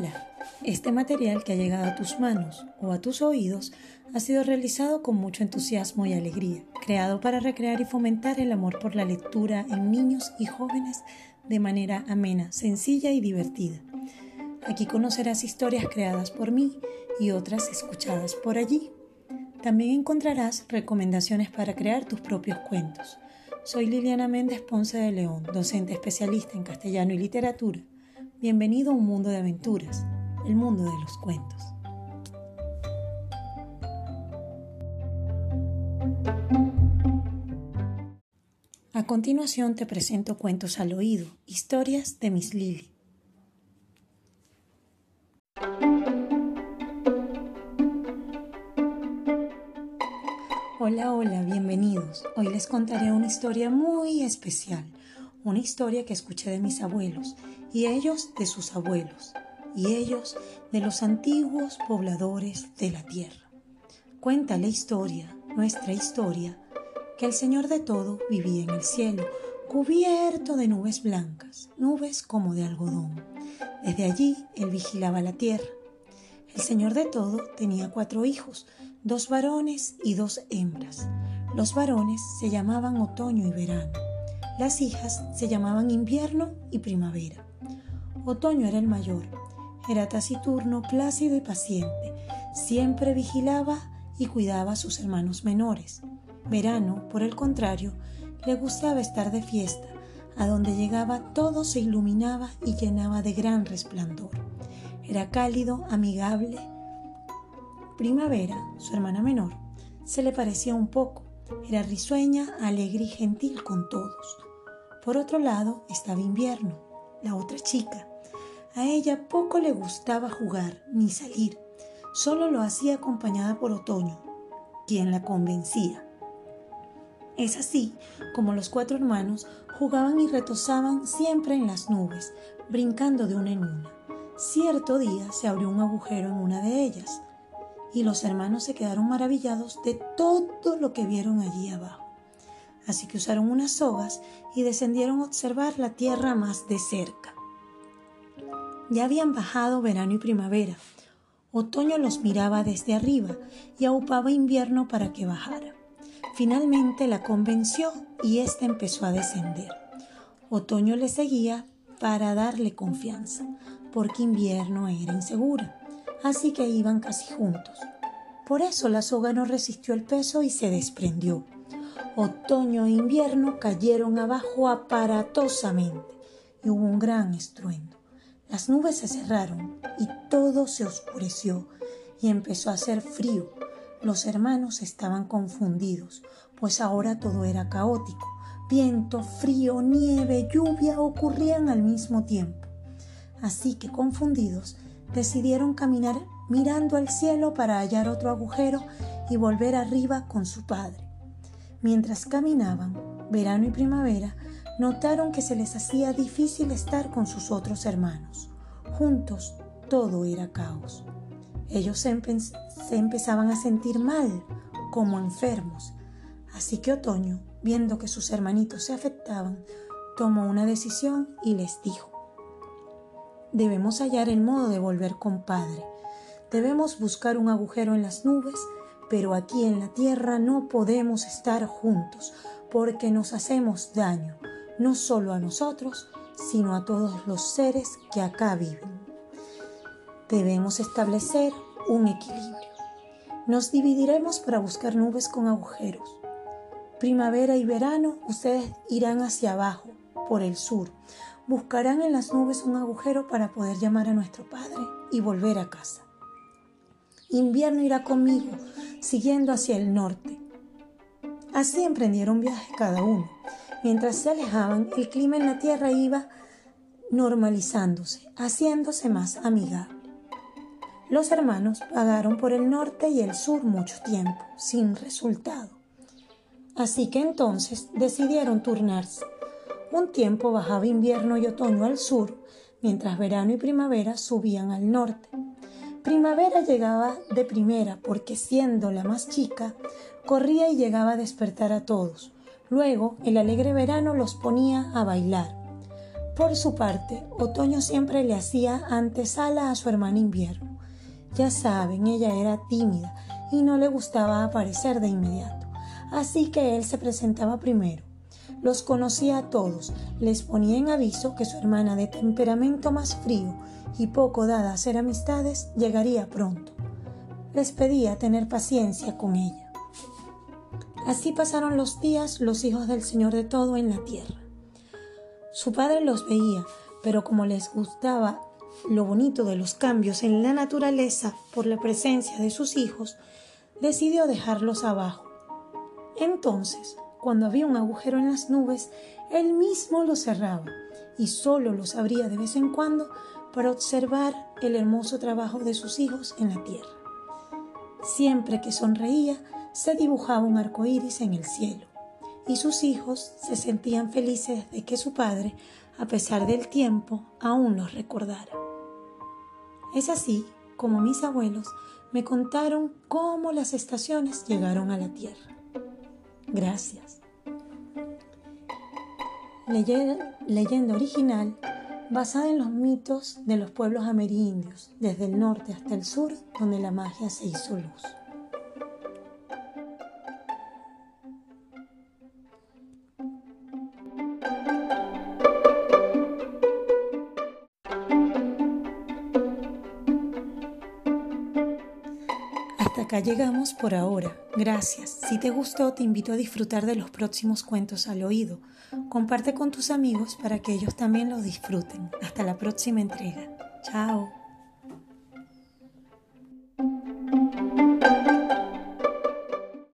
Hola, este material que ha llegado a tus manos o a tus oídos ha sido realizado con mucho entusiasmo y alegría, creado para recrear y fomentar el amor por la lectura en niños y jóvenes de manera amena, sencilla y divertida. Aquí conocerás historias creadas por mí y otras escuchadas por allí. También encontrarás recomendaciones para crear tus propios cuentos. Soy Liliana Méndez Ponce de León, docente especialista en castellano y literatura. Bienvenido a un mundo de aventuras, el mundo de los cuentos. A continuación te presento cuentos al oído, historias de Miss Lily. Hola, hola, bienvenidos. Hoy les contaré una historia muy especial, una historia que escuché de mis abuelos y ellos de sus abuelos y ellos de los antiguos pobladores de la tierra. Cuenta la historia, nuestra historia, que el Señor de todo vivía en el cielo, cubierto de nubes blancas, nubes como de algodón. Desde allí él vigilaba la tierra. El Señor de todo tenía cuatro hijos, dos varones y dos hembras. Los varones se llamaban otoño y verano. Las hijas se llamaban invierno y primavera. Otoño era el mayor. Era taciturno, plácido y paciente. Siempre vigilaba y cuidaba a sus hermanos menores. Verano, por el contrario, le gustaba estar de fiesta. A donde llegaba todo se iluminaba y llenaba de gran resplandor. Era cálido, amigable, Primavera, su hermana menor, se le parecía un poco. Era risueña, alegre y gentil con todos. Por otro lado estaba invierno, la otra chica. A ella poco le gustaba jugar ni salir. Solo lo hacía acompañada por Otoño, quien la convencía. Es así como los cuatro hermanos jugaban y retozaban siempre en las nubes, brincando de una en una. Cierto día se abrió un agujero en una de ellas y los hermanos se quedaron maravillados de todo lo que vieron allí abajo. Así que usaron unas sogas y descendieron a observar la tierra más de cerca. Ya habían bajado verano y primavera. Otoño los miraba desde arriba y aupaba invierno para que bajara. Finalmente la convenció y ésta empezó a descender. Otoño le seguía para darle confianza, porque invierno era insegura así que iban casi juntos. Por eso la soga no resistió el peso y se desprendió. Otoño e invierno cayeron abajo aparatosamente y hubo un gran estruendo. Las nubes se cerraron y todo se oscureció y empezó a hacer frío. Los hermanos estaban confundidos, pues ahora todo era caótico. Viento, frío, nieve, lluvia ocurrían al mismo tiempo. Así que confundidos decidieron caminar mirando al cielo para hallar otro agujero y volver arriba con su padre. Mientras caminaban, verano y primavera, notaron que se les hacía difícil estar con sus otros hermanos. Juntos todo era caos. Ellos se, empezaban a sentir mal, como enfermos. Así que Otoño, viendo que sus hermanitos se afectaban, tomó una decisión y les dijo, Debemos hallar el modo de volver compadre. Debemos buscar un agujero en las nubes, pero aquí en la tierra no podemos estar juntos porque nos hacemos daño, no solo a nosotros, sino a todos los seres que acá viven. Debemos establecer un equilibrio. Nos dividiremos para buscar nubes con agujeros. Primavera y verano ustedes irán hacia abajo, por el sur, buscarán en las nubes un agujero para poder llamar a nuestro Padre y volver a casa. Invierno irá conmigo, siguiendo hacia el norte. Así emprendieron viaje cada uno. Mientras se alejaban, el clima en la tierra iba normalizándose, haciéndose más amigable. Los hermanos pagaron por el norte y el sur mucho tiempo, sin resultado. Así que entonces decidieron turnarse un tiempo bajaba invierno y otoño al sur, mientras verano y primavera subían al norte. Primavera llegaba de primera porque siendo la más chica, corría y llegaba a despertar a todos. Luego el alegre verano los ponía a bailar. Por su parte, Otoño siempre le hacía antesala a su hermana Invierno. Ya saben, ella era tímida y no le gustaba aparecer de inmediato, así que él se presentaba primero. Los conocía a todos, les ponía en aviso que su hermana de temperamento más frío y poco dada a hacer amistades llegaría pronto. Les pedía tener paciencia con ella. Así pasaron los días los hijos del Señor de todo en la tierra. Su padre los veía, pero como les gustaba lo bonito de los cambios en la naturaleza por la presencia de sus hijos, decidió dejarlos abajo. Entonces, cuando había un agujero en las nubes, él mismo lo cerraba y solo los abría de vez en cuando para observar el hermoso trabajo de sus hijos en la tierra. Siempre que sonreía, se dibujaba un arco iris en el cielo, y sus hijos se sentían felices de que su padre, a pesar del tiempo, aún los recordara. Es así como mis abuelos me contaron cómo las estaciones llegaron a la Tierra. Gracias. Leyenda, original basada en los mitos de los pueblos amerindios, desde el norte hasta el sur, donde la magia se hizo luz. Llegamos por ahora. Gracias. Si te gustó, te invito a disfrutar de los próximos cuentos al oído. Comparte con tus amigos para que ellos también los disfruten. Hasta la próxima entrega. Chao.